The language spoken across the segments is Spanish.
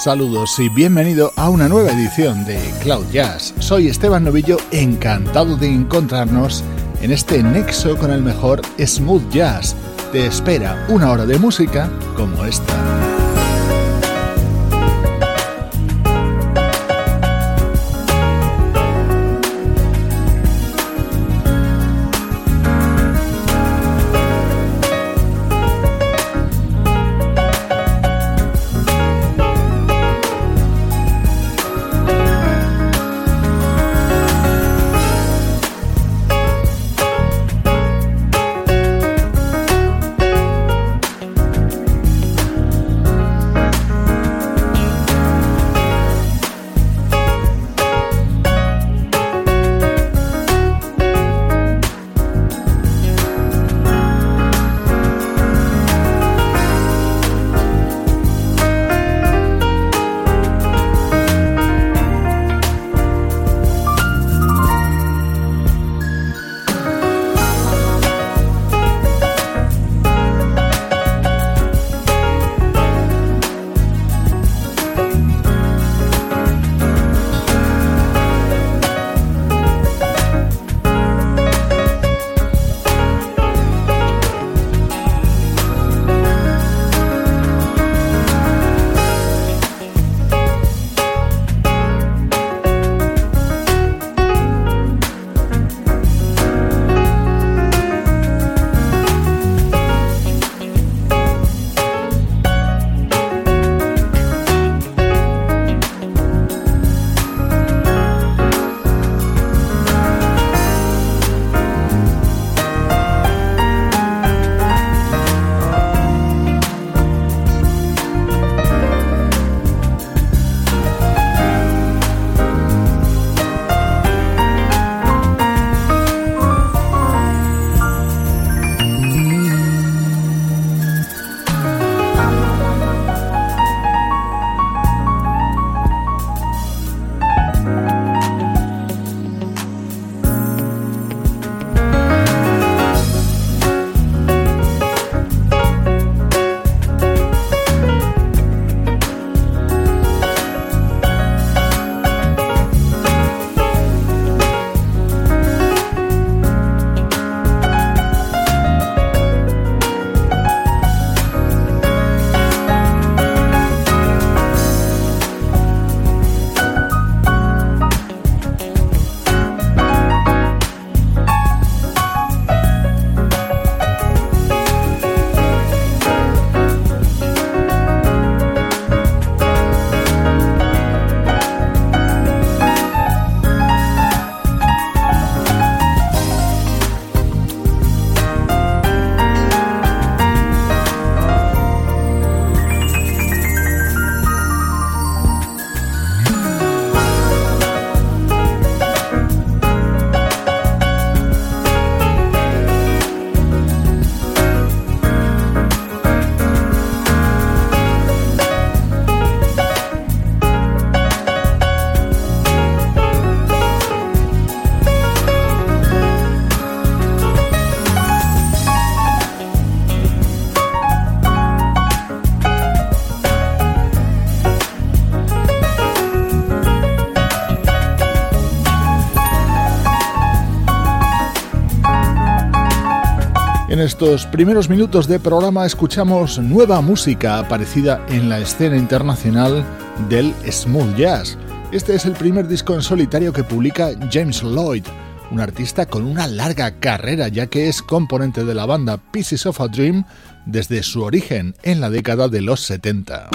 Saludos y bienvenido a una nueva edición de Cloud Jazz. Soy Esteban Novillo, encantado de encontrarnos en este nexo con el mejor smooth jazz. Te espera una hora de música como esta. En estos primeros minutos de programa escuchamos nueva música aparecida en la escena internacional del smooth jazz. Este es el primer disco en solitario que publica James Lloyd, un artista con una larga carrera ya que es componente de la banda Pieces of a Dream desde su origen en la década de los 70.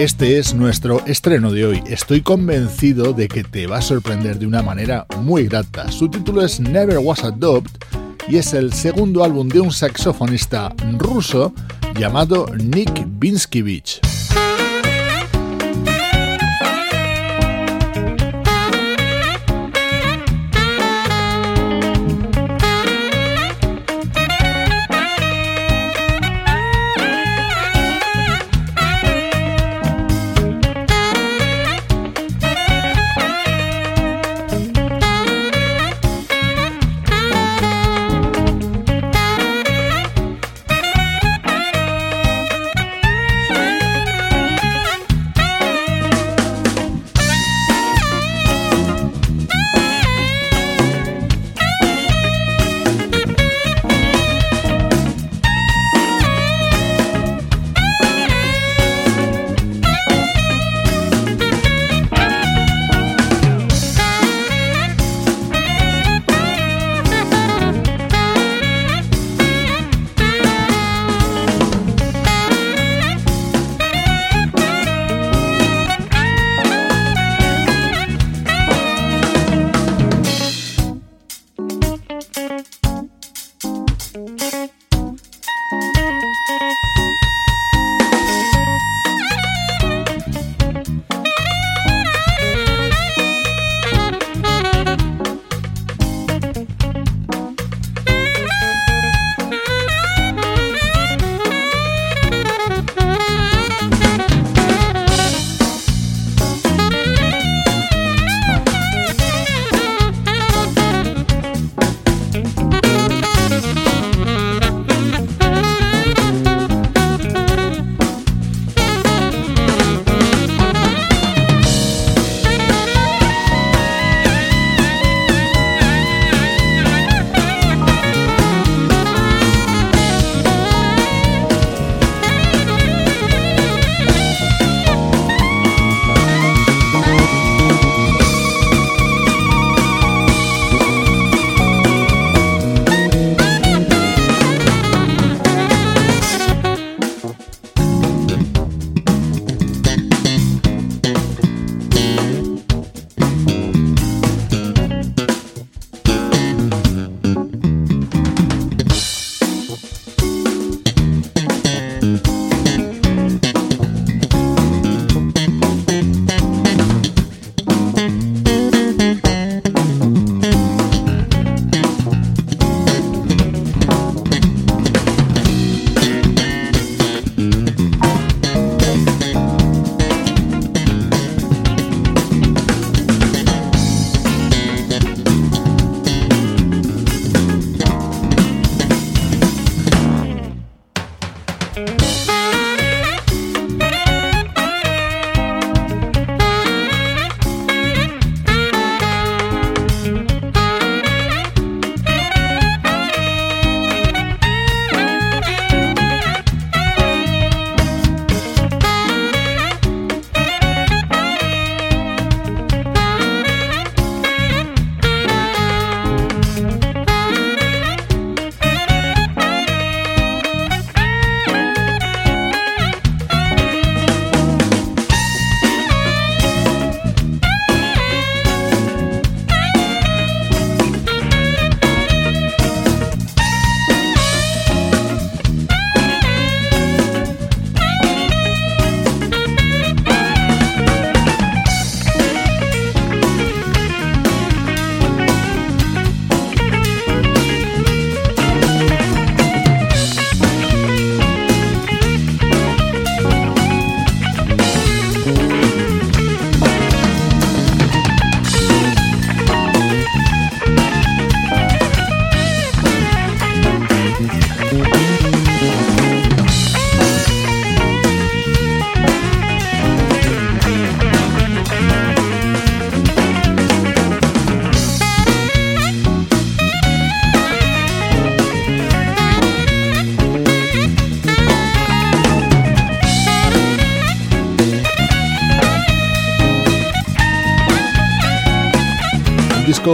Este es nuestro estreno de hoy. Estoy convencido de que te va a sorprender de una manera muy grata. Su título es Never Was a y es el segundo álbum de un saxofonista ruso llamado Nick Binskivich.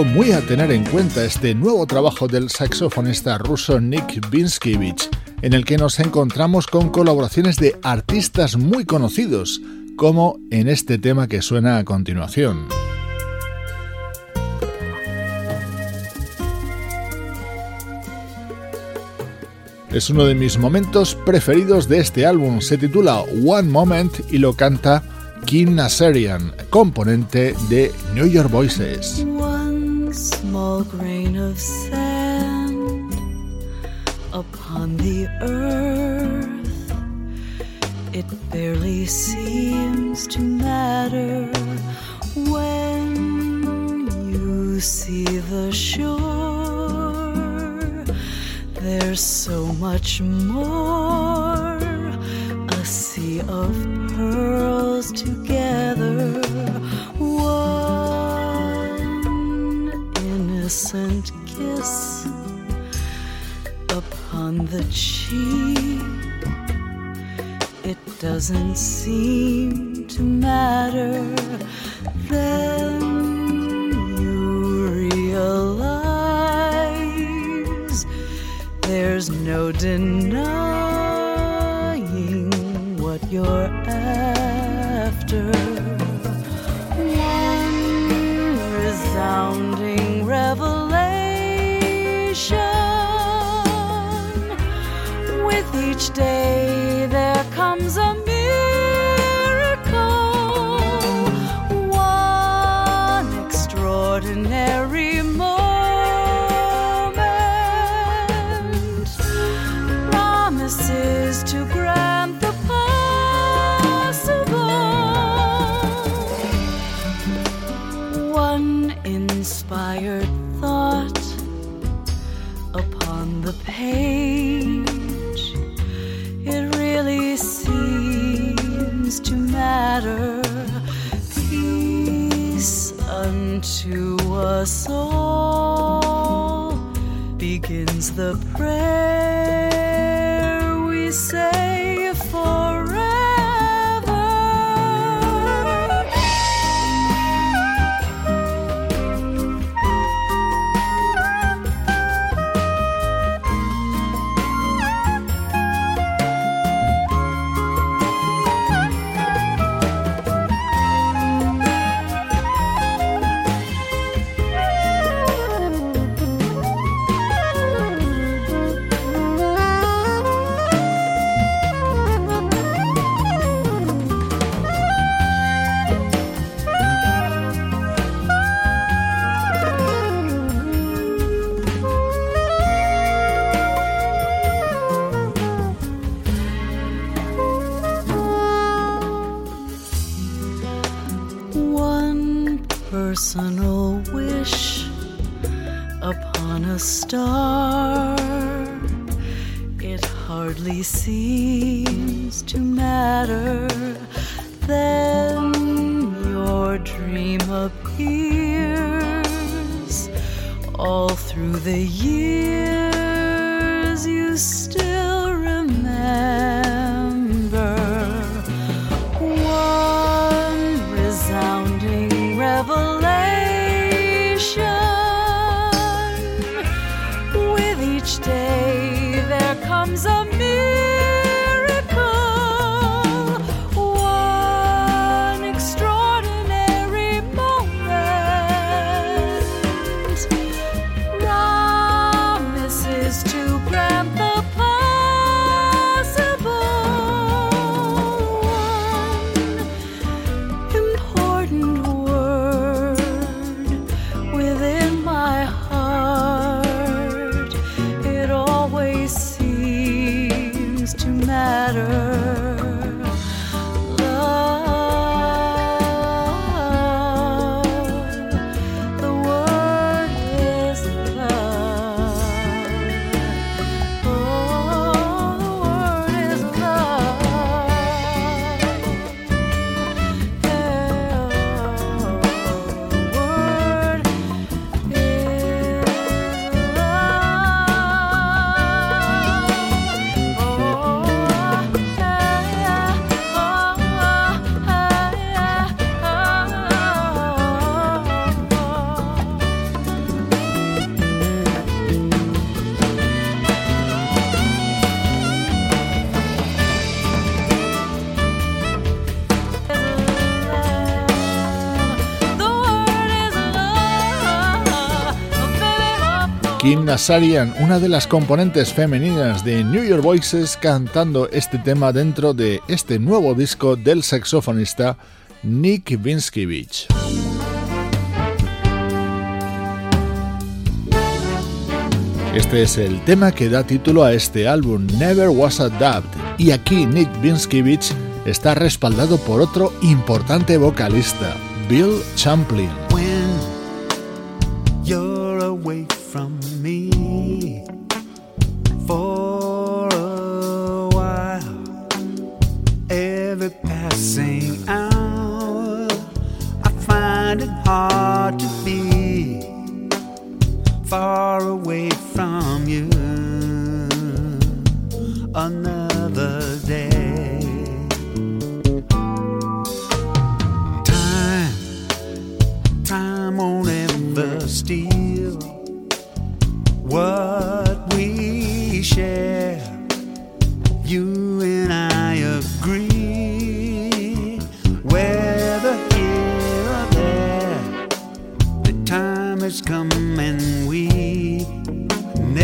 Muy a tener en cuenta, este nuevo trabajo del saxofonista ruso Nick Binskiewicz, en el que nos encontramos con colaboraciones de artistas muy conocidos, como en este tema que suena a continuación. Es uno de mis momentos preferidos de este álbum. Se titula One Moment y lo canta Kim Nasarian, componente de New York Voices. Small grain of sand upon the earth. It barely seems to matter when you see the shore. There's so much more, a sea of pearls together. It doesn't seem to matter. Then you realize there's no denying Nazarian, una de las componentes femeninas de New York Voices, cantando este tema dentro de este nuevo disco del saxofonista Nick Vinskevich. Este es el tema que da título a este álbum, Never Was a Doubt, y aquí Nick Vinskevich está respaldado por otro importante vocalista, Bill Champlin.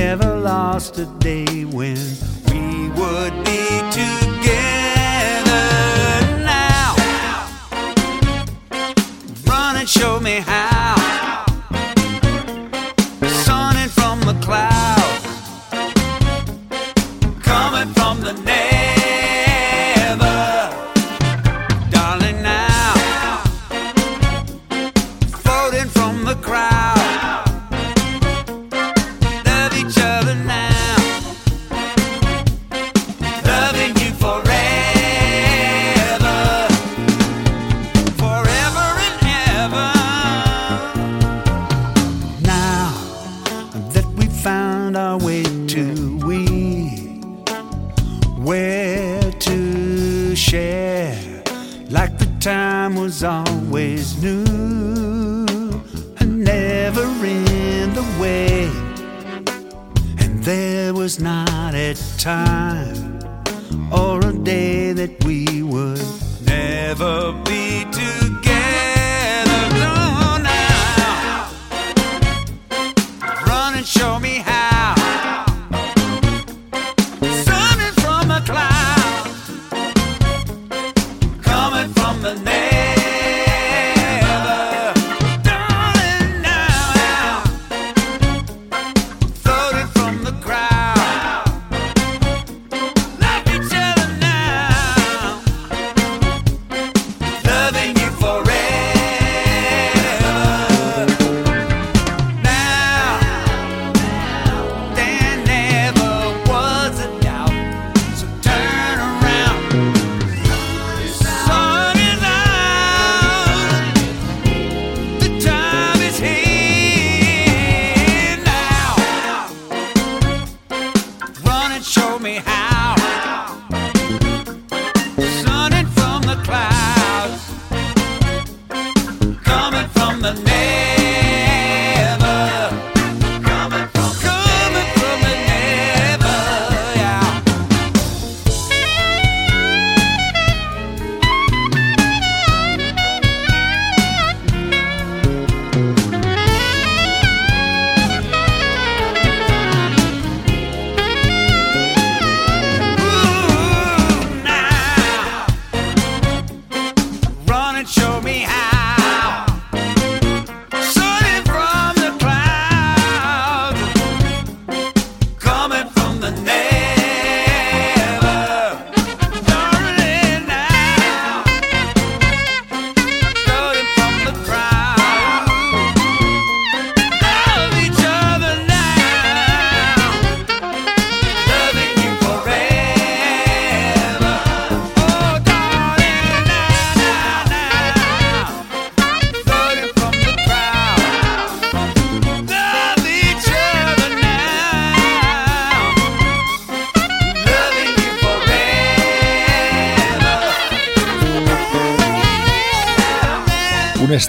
Never lost a day when we would be together now. Run and show me how.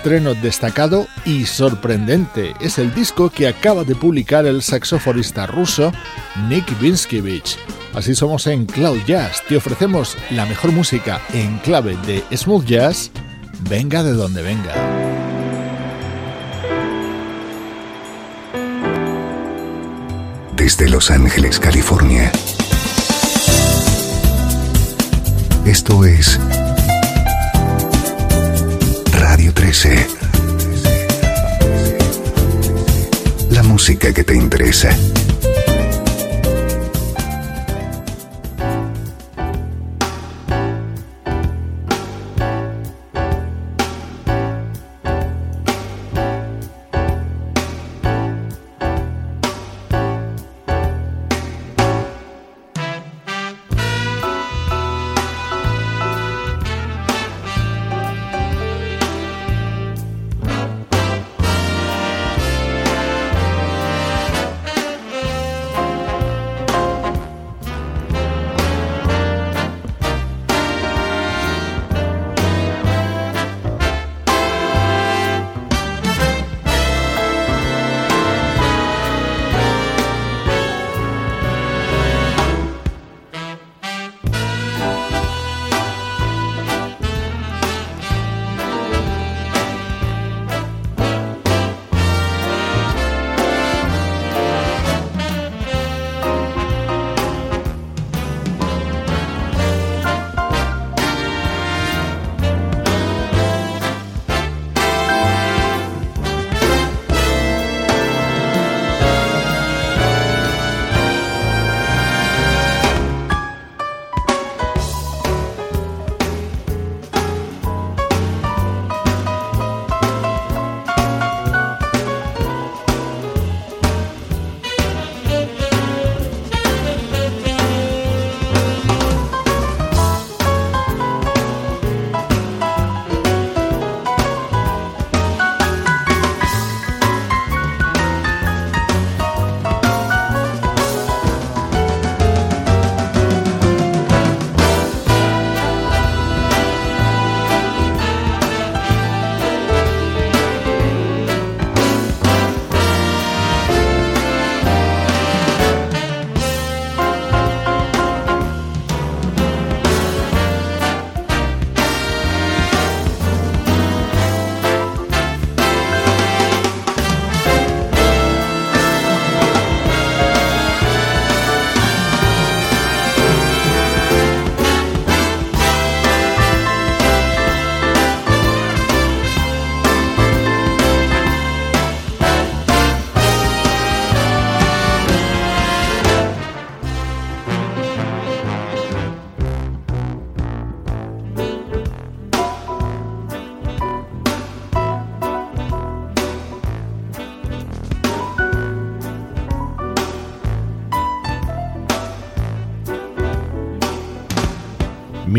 Estreno destacado y sorprendente es el disco que acaba de publicar el saxofonista ruso Nick Vinskevich. Así somos en Cloud Jazz, te ofrecemos la mejor música en clave de smooth jazz, venga de donde venga. desde Los Ángeles, California. Esto es Radio 13. La música que te interesa.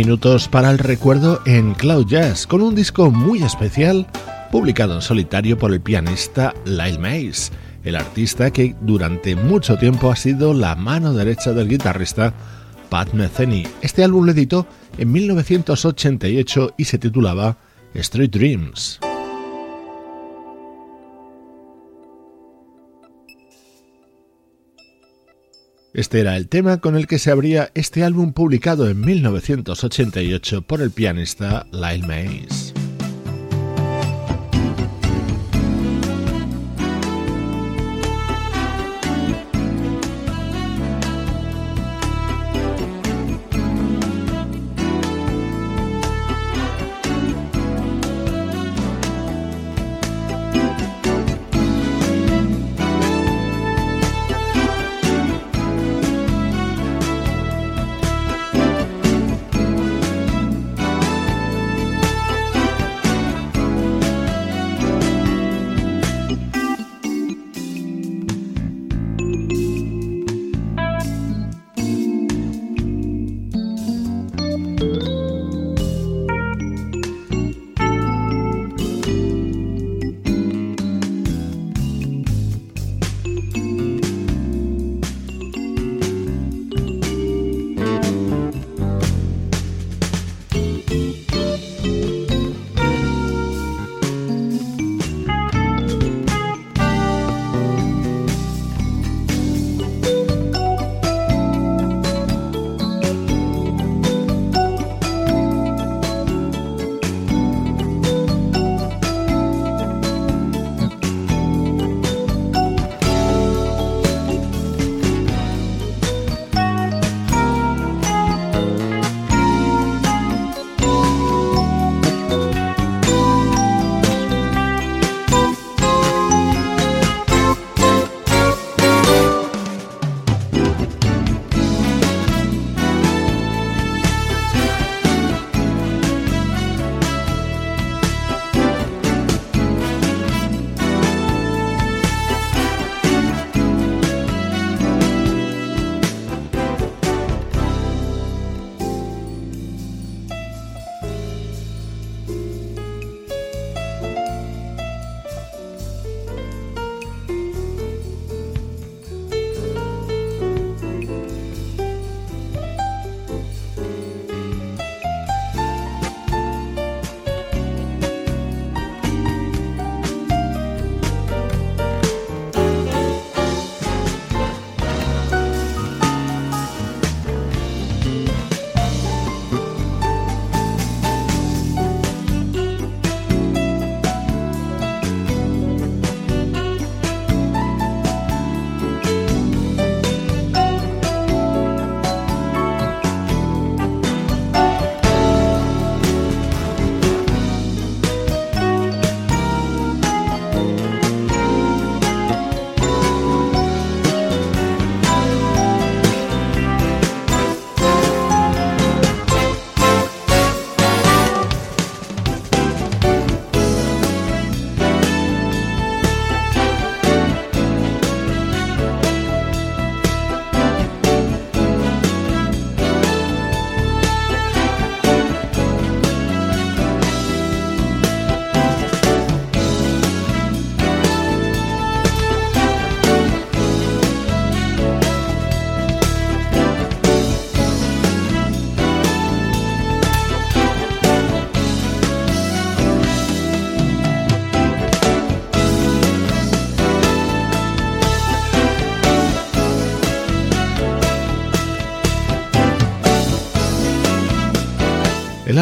Minutos para el recuerdo en Cloud Jazz, con un disco muy especial publicado en solitario por el pianista Lyle Mays, el artista que durante mucho tiempo ha sido la mano derecha del guitarrista Pat Metheny. Este álbum lo editó en 1988 y se titulaba Street Dreams. Este era el tema con el que se abría este álbum publicado en 1988 por el pianista Lyle Mays.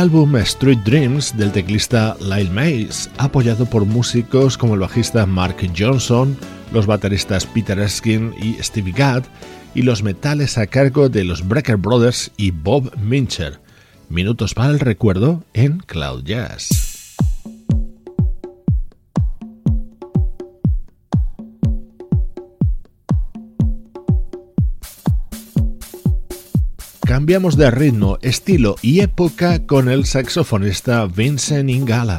Álbum Street Dreams del teclista Lyle Mays, apoyado por músicos como el bajista Mark Johnson, los bateristas Peter Erskine y Stevie Gadd, y los metales a cargo de los Brecker Brothers y Bob Mincher. Minutos para el recuerdo en Cloud Jazz. Cambiamos de ritmo, estilo y época con el saxofonista Vincent Ingala.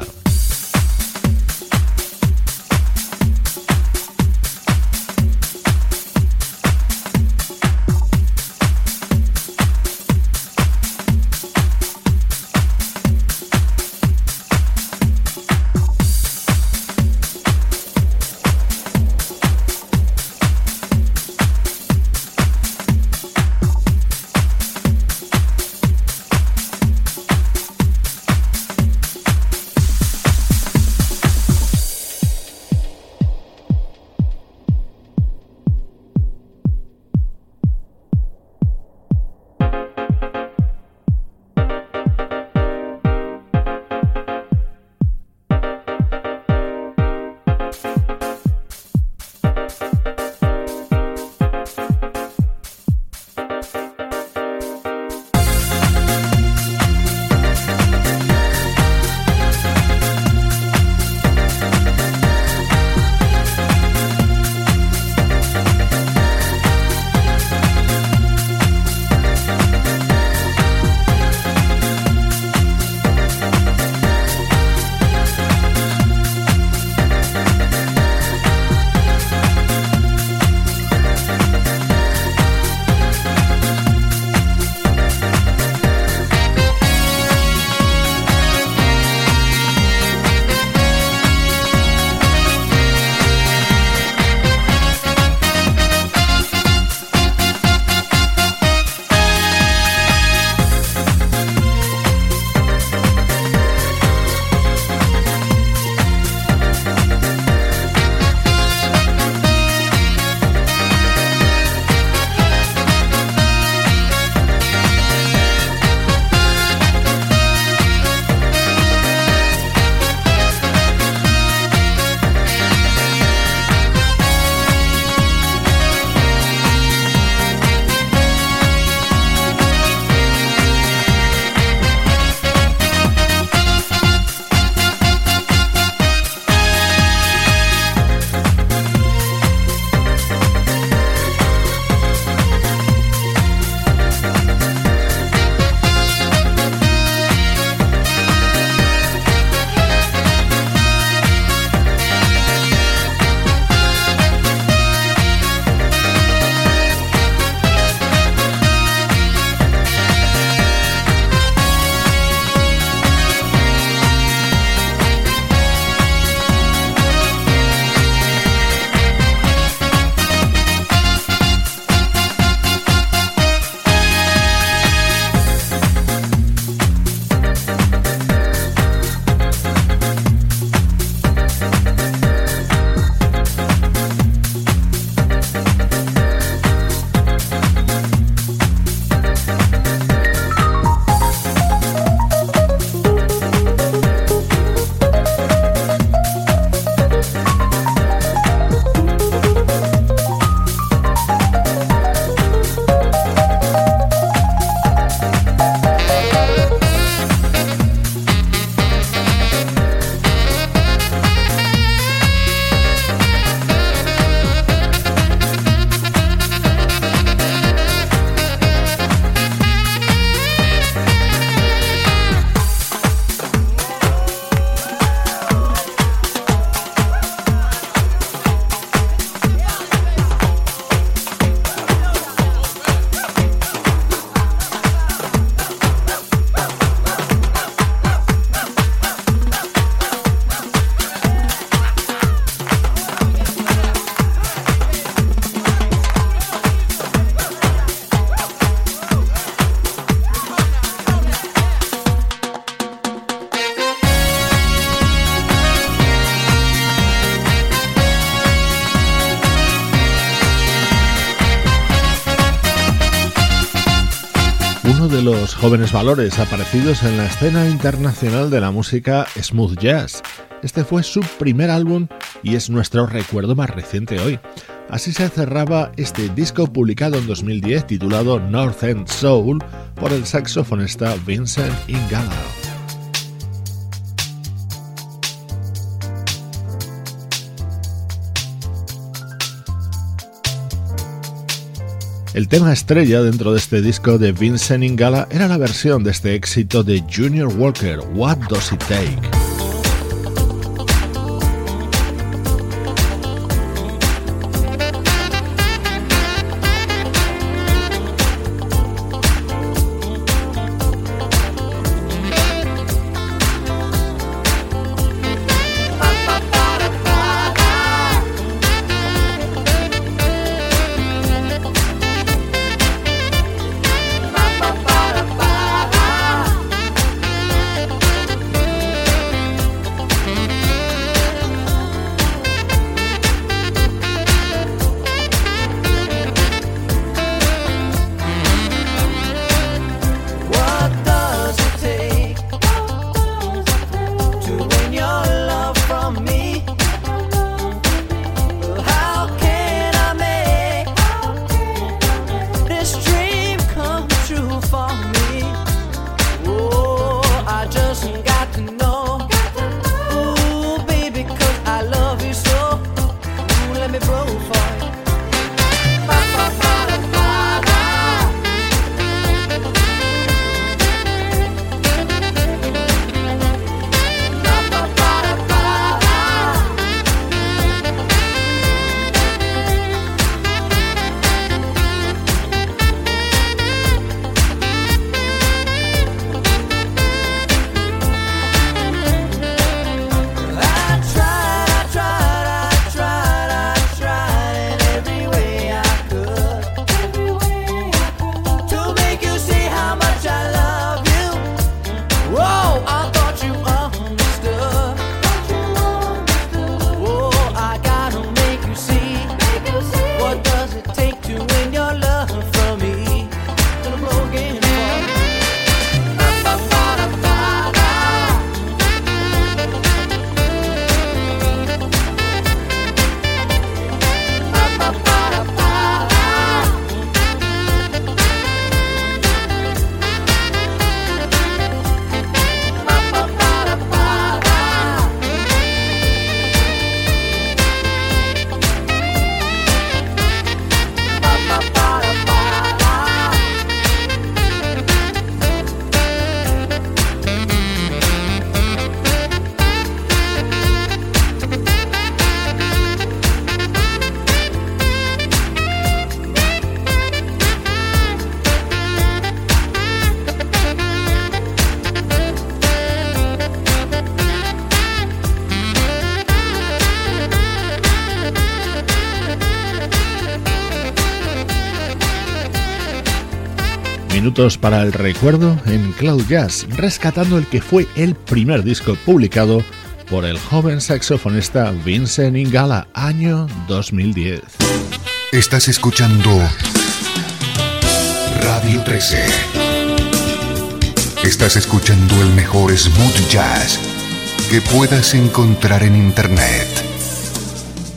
jóvenes valores aparecidos en la escena internacional de la música smooth jazz. Este fue su primer álbum y es nuestro recuerdo más reciente hoy. Así se cerraba este disco publicado en 2010 titulado North End Soul por el saxofonista Vincent Ingala. El tema estrella dentro de este disco de Vincent Ingala era la versión de este éxito de Junior Walker, What Does It Take? minutos para el recuerdo en Cloud Jazz, rescatando el que fue el primer disco publicado por el joven saxofonista Vincent Ingala, año 2010. Estás escuchando Radio 13. Estás escuchando el mejor smooth jazz que puedas encontrar en Internet.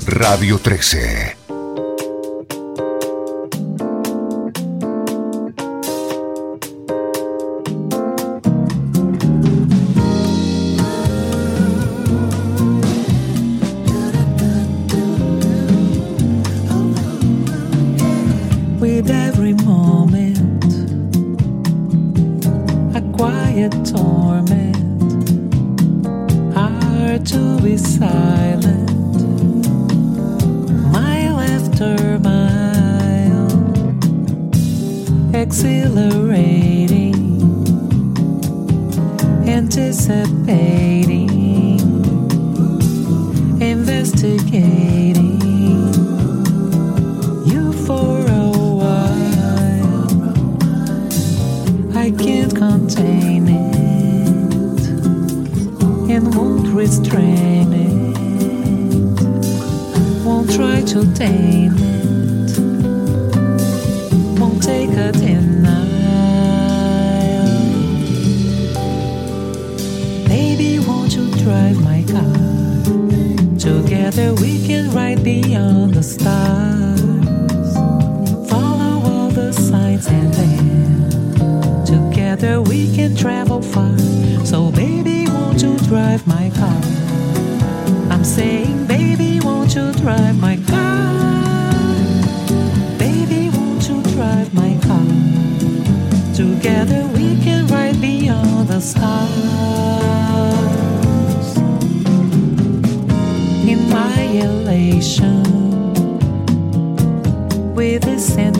Radio 13. exhilarating, anticipating, investigating. You for a while, I can't contain it and won't restrain it, won't try to tame take a denial. Baby, won't you drive my car? Together we can ride beyond the stars. Follow all the signs and then together we can travel far. So, baby, won't you drive my car? the stars. In my elation, with a sense.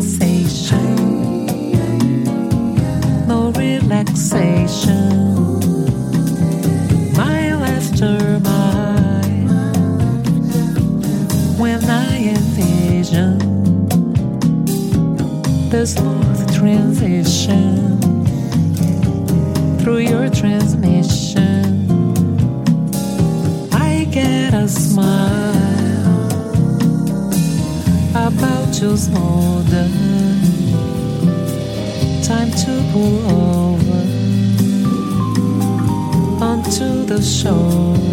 的手。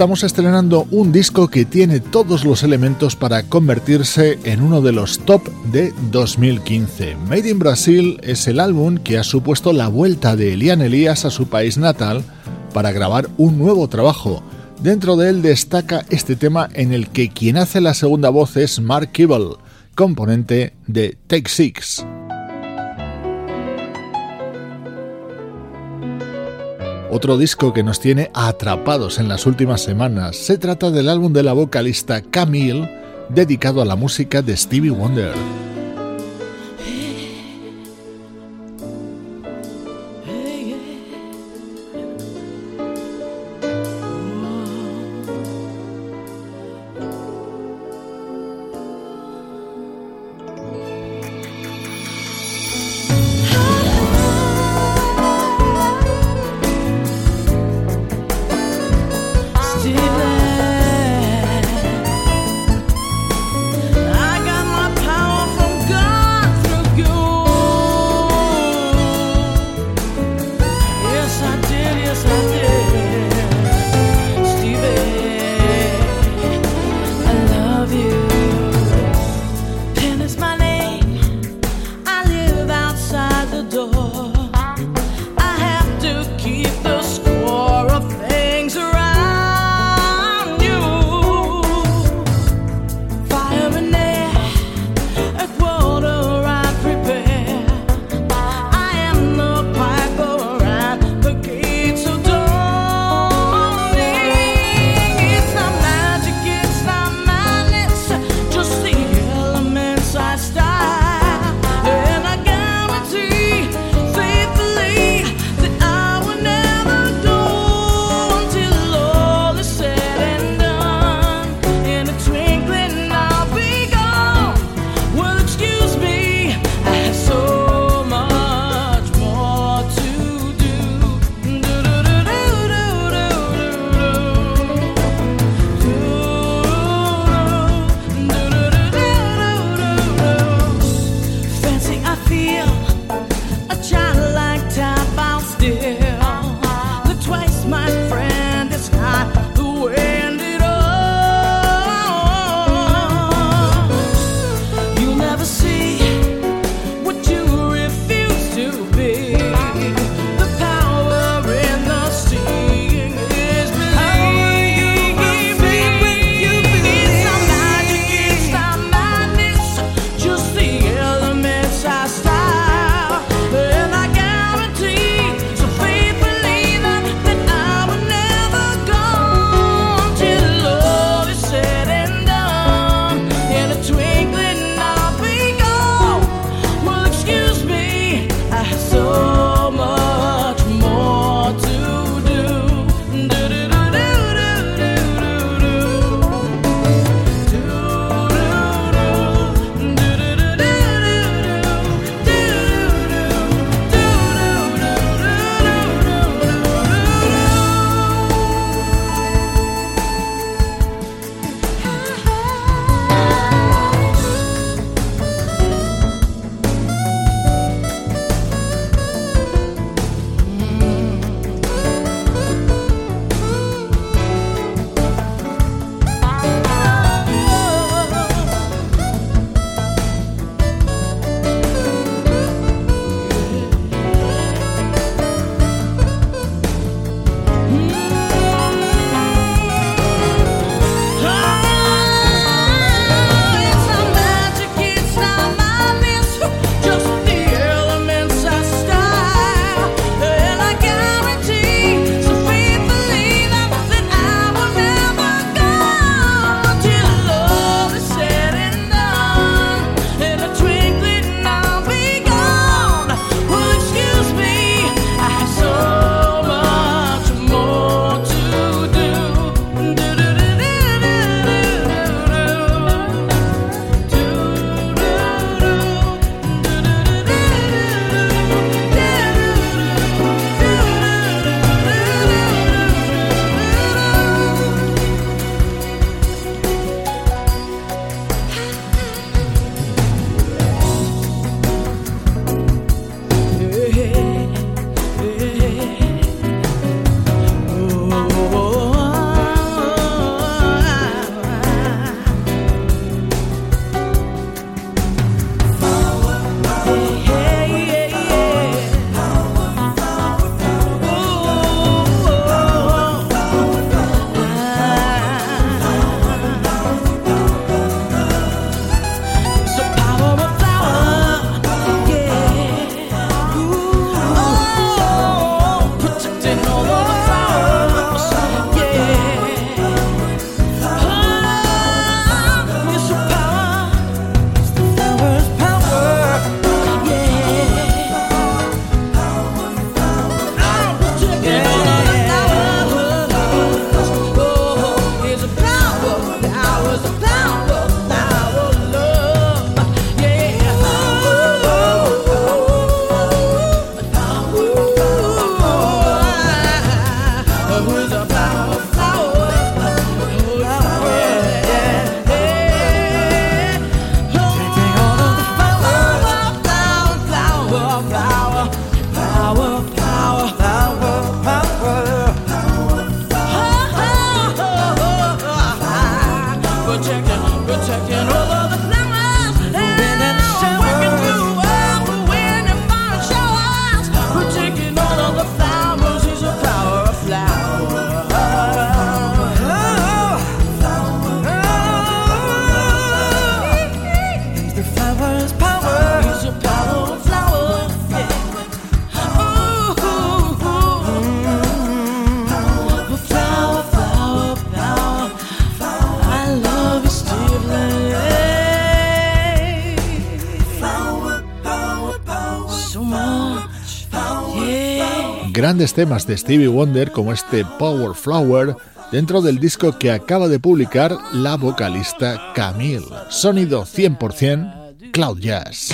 estamos estrenando un disco que tiene todos los elementos para convertirse en uno de los top de 2015. Made in Brazil es el álbum que ha supuesto la vuelta de Elian Elías a su país natal para grabar un nuevo trabajo. Dentro de él destaca este tema en el que quien hace la segunda voz es Mark Kibble, componente de Take Six. otro disco que nos tiene atrapados en las últimas semanas. Se trata del álbum de la vocalista Camille, dedicado a la música de Stevie Wonder. Grandes temas de Stevie Wonder como este Power Flower dentro del disco que acaba de publicar la vocalista Camille. Sonido 100% Cloud Jazz.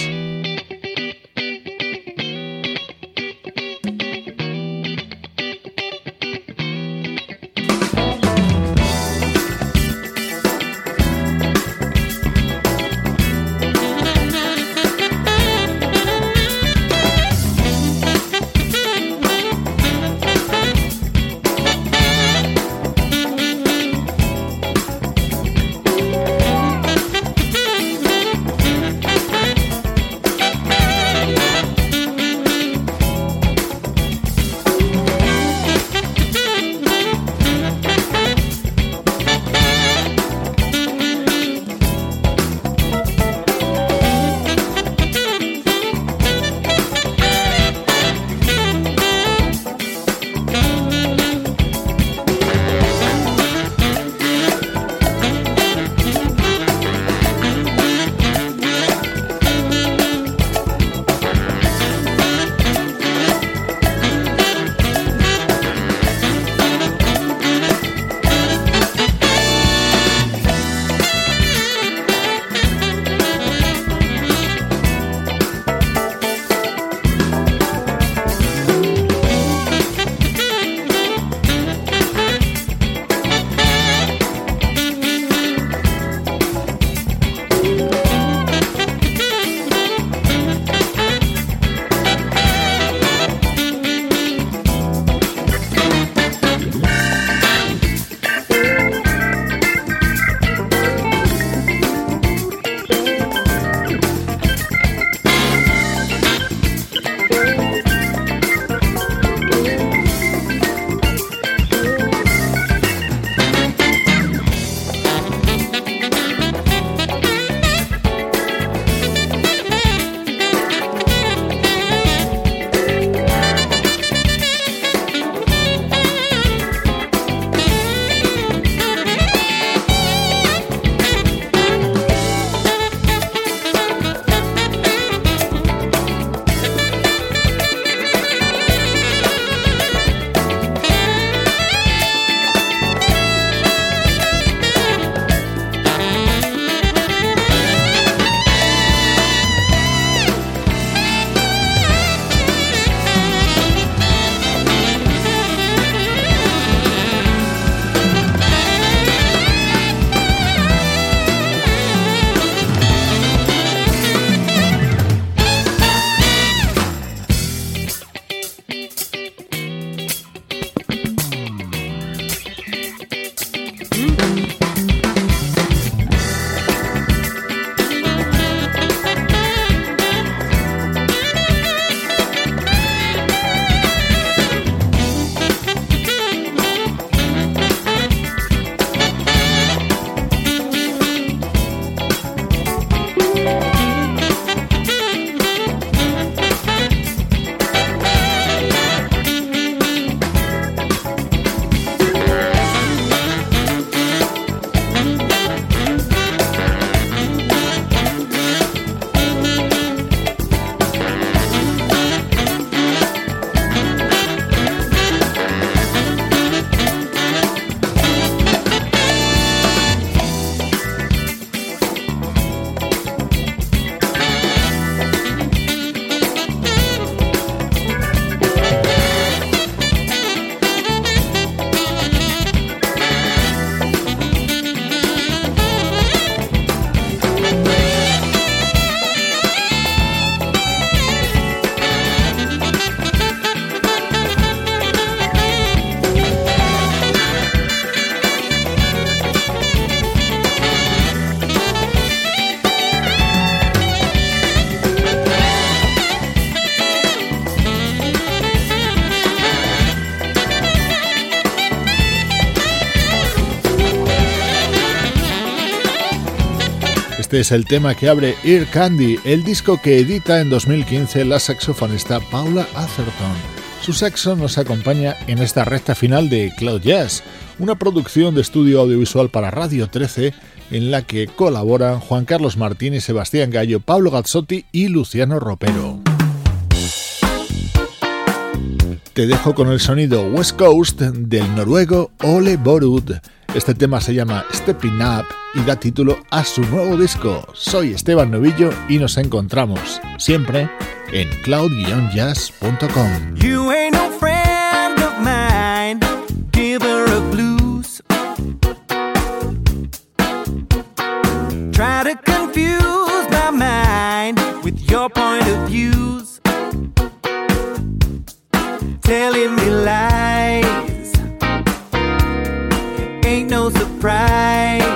Este es el tema que abre Ear Candy, el disco que edita en 2015 la saxofonista Paula Atherton. Su saxo nos acompaña en esta recta final de Cloud Jazz, una producción de estudio audiovisual para Radio 13 en la que colaboran Juan Carlos Martín y Sebastián Gallo, Pablo Gazzotti y Luciano Ropero. Te dejo con el sonido West Coast del noruego Ole Borud. Este tema se llama Stepping Up y da título a su nuevo disco. Soy Esteban Novillo y nos encontramos siempre en cloud-jazz.com. You ain't no friend of mine, giver of blues. Try to confuse my mind with your point of views. Telling me lies ain't no surprise,